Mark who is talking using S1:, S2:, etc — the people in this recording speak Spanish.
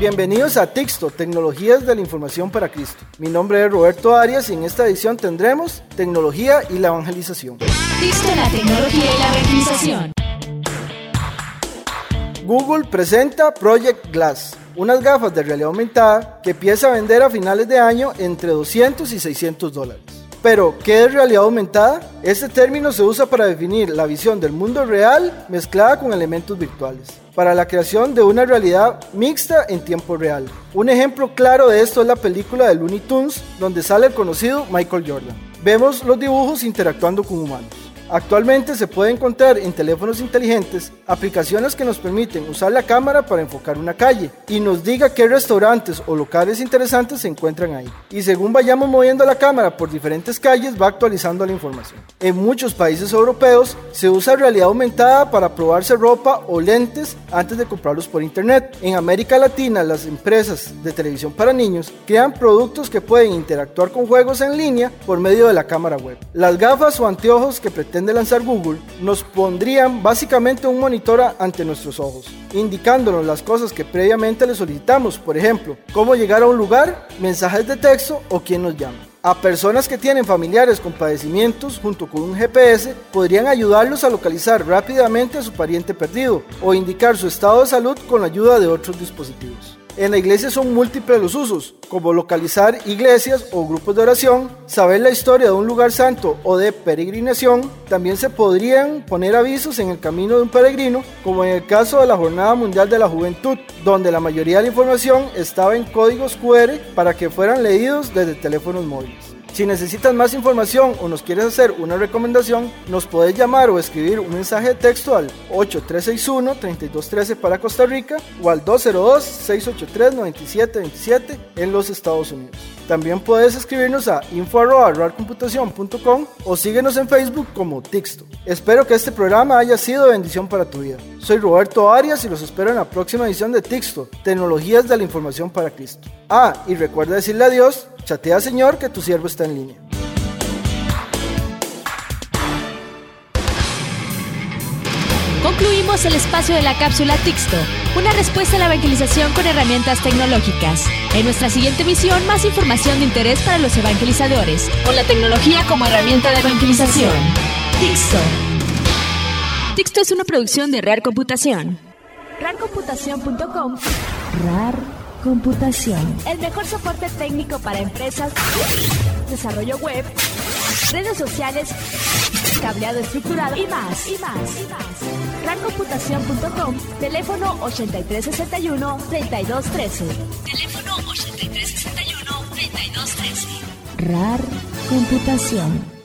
S1: Bienvenidos a Tixto, Tecnologías de la Información para Cristo. Mi nombre es Roberto Arias y en esta edición tendremos Tecnología y la Evangelización.
S2: Tixto, la tecnología y la evangelización.
S1: Google presenta Project Glass, unas gafas de realidad aumentada que empieza a vender a finales de año entre 200 y 600 dólares. Pero, ¿qué es realidad aumentada? Este término se usa para definir la visión del mundo real mezclada con elementos virtuales, para la creación de una realidad mixta en tiempo real. Un ejemplo claro de esto es la película de Looney Tunes, donde sale el conocido Michael Jordan. Vemos los dibujos interactuando con humanos. Actualmente se puede encontrar en teléfonos inteligentes aplicaciones que nos permiten usar la cámara para enfocar una calle y nos diga qué restaurantes o locales interesantes se encuentran ahí. Y según vayamos moviendo la cámara por diferentes calles va actualizando la información. En muchos países europeos se usa realidad aumentada para probarse ropa o lentes antes de comprarlos por internet. En América Latina las empresas de televisión para niños crean productos que pueden interactuar con juegos en línea por medio de la cámara web. Las gafas o anteojos que pretenden lanzar Google nos pondrían básicamente un monitor ante nuestros ojos, indicándonos las cosas que previamente le solicitamos, por ejemplo, cómo llegar a un lugar, mensajes de texto o quién nos llama. A personas que tienen familiares con padecimientos junto con un GPS podrían ayudarlos a localizar rápidamente a su pariente perdido o indicar su estado de salud con la ayuda de otros dispositivos. En la iglesia son múltiples los usos, como localizar iglesias o grupos de oración, saber la historia de un lugar santo o de peregrinación. También se podrían poner avisos en el camino de un peregrino, como en el caso de la Jornada Mundial de la Juventud, donde la mayoría de la información estaba en códigos QR para que fueran leídos desde teléfonos móviles. Si necesitas más información o nos quieres hacer una recomendación, nos puedes llamar o escribir un mensaje de texto al 8361-3213 para Costa Rica o al 202-683-9727 en los Estados Unidos. También puedes escribirnos a info.rarcomputación.com o síguenos en Facebook como Tixto. Espero que este programa haya sido de bendición para tu vida. Soy Roberto Arias y los espero en la próxima edición de Tixto, Tecnologías de la Información para Cristo. Ah, y recuerda decirle a Dios, chatea Señor que tu siervo está en línea.
S2: Concluimos el espacio de la cápsula Tixto, una respuesta a la evangelización con herramientas tecnológicas. En nuestra siguiente misión, más información de interés para los evangelizadores, con la tecnología como herramienta de evangelización. Tixto. Tixto es una producción de Real Computación. Rarcomputación.com
S3: RAR Computación.
S2: El mejor soporte técnico para empresas, desarrollo web, redes sociales, cableado estructurado y más, y más, y más. Rarcomputación.com, teléfono 8361-3213. Teléfono 8361-3213.
S3: RAR Computación.